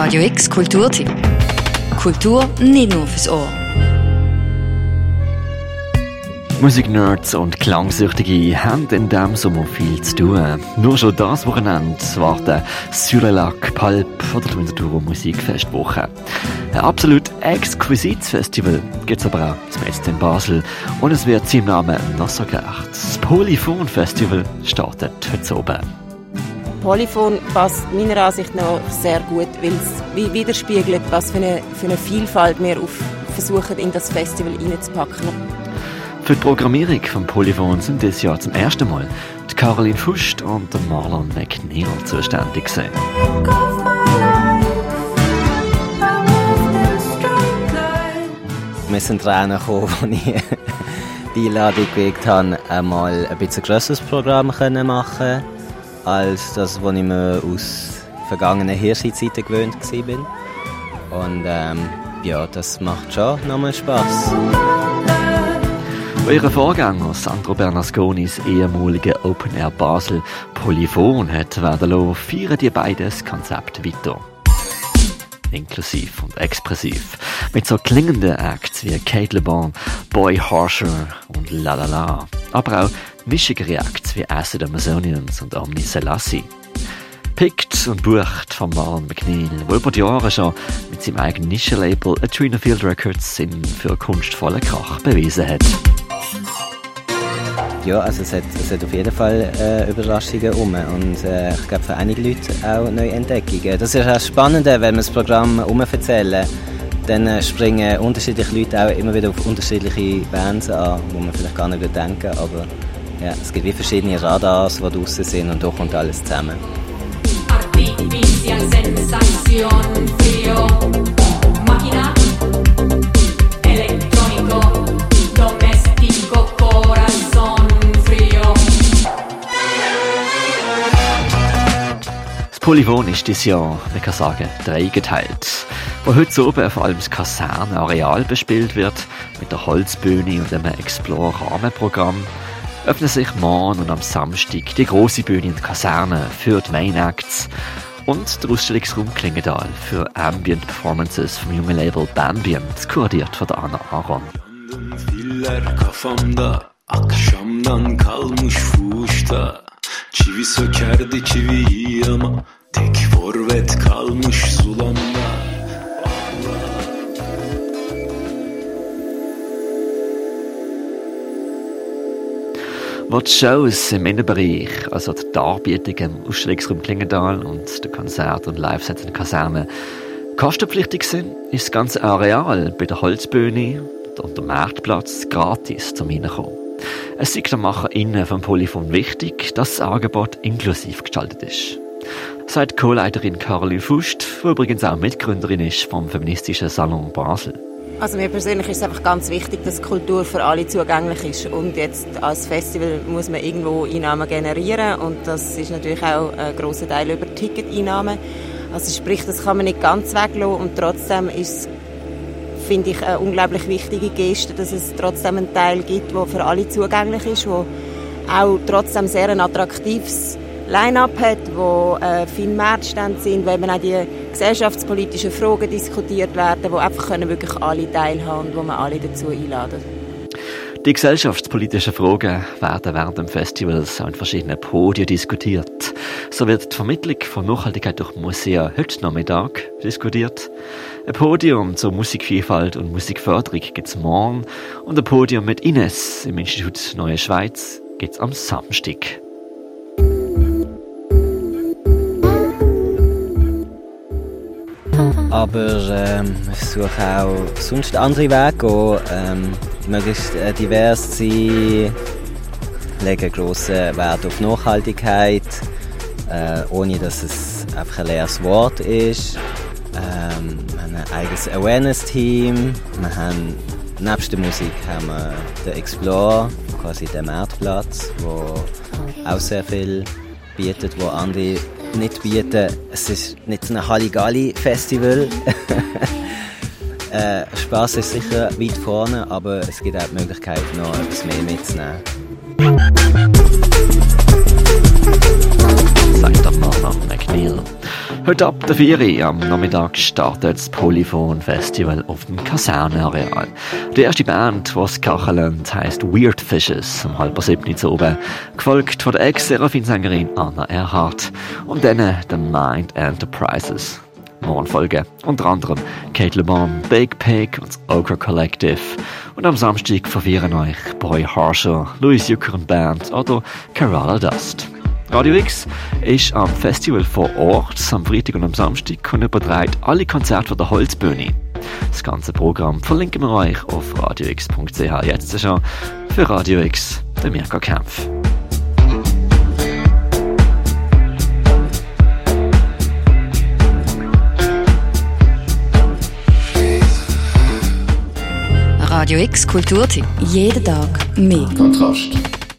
Radio X Kulturtipp. Kultur nicht nur fürs Ohr. Musiknerds und Klangsüchtige haben in diesem Sommer viel zu tun. Nur schon das Wochenende warten Syrelac, Pulp oder die Winterthur Musikfestwoche. Ein absolut exquisites Festival gibt es aber auch zum Jetzt in Basel und es wird seinem Namen nachgesagt. Das Polyphon Festival startet heute oben. Polyphon passt meiner Ansicht nach sehr gut, weil es widerspiegelt, was für eine, für eine Vielfalt wir auf, versuchen in das Festival hineinzupacken. Für die Programmierung von Polyphon sind dieses Jahr zum ersten Mal die Caroline Fust und der Marlon McNeil zuständig gewesen. Wir sind reingekommen, als ich die Einladung gekriegt habe, einmal ein bisschen grösseres Programm machen können, als das, was ich mir aus vergangenen Hirschi-Zeiten gewöhnt war. Und ähm, ja, das macht schon nochmal Spass. Euer Vorgänger Sandro Bernasconis ehemalige Open Air Basel Polyphon hat werden lassen, feiern die beiden das Konzept weiter. Inklusiv und expressiv. Mit so klingenden Acts wie Kate LeBon, Boy Harsher und La La La. Aber auch mischigere Acts wie Acid Amazonians und Omni Selassie. Pickt und bucht von Marlon McNeil, der über die Jahre schon mit seinem eigenen Nischenlabel Trina Field Records Sinn für kunstvolle Krach bewiesen hat. Ja, also es hat, es hat auf jeden Fall äh, Überraschungen um und äh, ich glaube für einige Leute auch neue Entdeckungen. Das ist auch spannend, wenn wir das Programm erzählen, dann äh, springen unterschiedliche Leute auch immer wieder auf unterschiedliche Bands an, wo man vielleicht gar nicht denken aber ja, es gibt wie verschiedene Radars, die draußen sind und da kommt alles zusammen. Artificial Máquina Polyphon ist dieses Jahr, man kann sagen, dreigeteilt. Wo heute oben vor allem das Kasernenareal bespielt wird, mit der Holzbühne und einem Explore-Rahmenprogramm, öffnen sich morgen und am Samstag die große Bühne in der Kaserne für die Main Acts. Und der Ausstellungsraum Klingendal für Ambient Performances vom jungen Label Bambient, kuratiert von der Anna Aron. Akşamdan kalmış fuşta Çivi sökerdi çiviyi ama Tek forvet kalmış sulamda Wo die Shows im Innenbereich, also die Darbietungen im Ausstellungsraum Klingendal und der Konzert- und Live-Sets in der Kaserne, kostenpflichtig sind, ist das ganze Areal bei der Holzbühne und dem Marktplatz gratis zum Hineinkommen. Es ist der MacherInnen vom Polyphon wichtig, dass das Angebot inklusiv gestaltet ist sagt Co-Leiterin Caroline Fust, die übrigens auch Mitgründerin ist vom feministischen Salon Basel. Also mir persönlich ist es einfach ganz wichtig, dass Kultur für alle zugänglich ist. Und jetzt als Festival muss man irgendwo Einnahmen generieren und das ist natürlich auch ein grosser Teil über Ticketeinnahmen. Also sprich, das kann man nicht ganz weglassen und trotzdem ist finde ich eine unglaublich wichtige Geste, dass es trotzdem einen Teil gibt, der für alle zugänglich ist, wo auch trotzdem sehr ein attraktives Line-up hat, wo äh, viele Märzstände sind, wo eben auch die gesellschaftspolitischen Fragen diskutiert werden, wo einfach können wirklich alle teilhaben und wo man alle dazu einladen. Die gesellschaftspolitischen Fragen werden während dem Festivals an verschiedenen Podien diskutiert. So wird die Vermittlung von Nachhaltigkeit durch Museen heute Nachmittag diskutiert. Ein Podium zur Musikvielfalt und Musikförderung gibt es morgen und ein Podium mit Ines im Institut Neue Schweiz gibt es am Samstag. Aber ähm, ich suche auch sonst andere Wege, ähm, möglichst äh, divers sein, lege grossen Wert auf Nachhaltigkeit, äh, ohne dass es einfach ein leeres Wort ist. Ähm, wir haben ein eigenes Awareness-Team. Wir haben, nebst der Musik haben wir den Explore, quasi den Marktplatz, wo auch sehr viel bietet, wo andere nicht bieten. Es ist nicht ein Halligalli-Festival. äh, Spaß ist sicher weit vorne, aber es gibt auch die Möglichkeit, noch etwas mehr mitzunehmen. Sagt der Marlon McNeil. Heute ab der 4 Uhr am Nachmittag startet das Polyphon Festival auf dem Kasernenareal. Die erste Band, die es kacheln, heisst Weird Fishes, um halb sieben zu oben, gefolgt von der Ex-Seraphin-Sängerin Anna Erhardt und dann The Mind Enterprises. Morgen folgen unter anderem Kate Le Bon, Big Pig und das Ogre Collective. Und am Samstag verwirren euch Boy Harsher, Louis Jucker und Band oder Kerala Dust. Radio X ist am Festival vor Ort am Freitag und am Samstag und überträgt alle Konzerte von der Holzbühne. Das ganze Programm verlinken wir euch auf radiox.ch. Jetzt schon für Radio X, der Mirka Kempf. Radio X Kulturtipp. Jeden Tag mehr. Kontrast.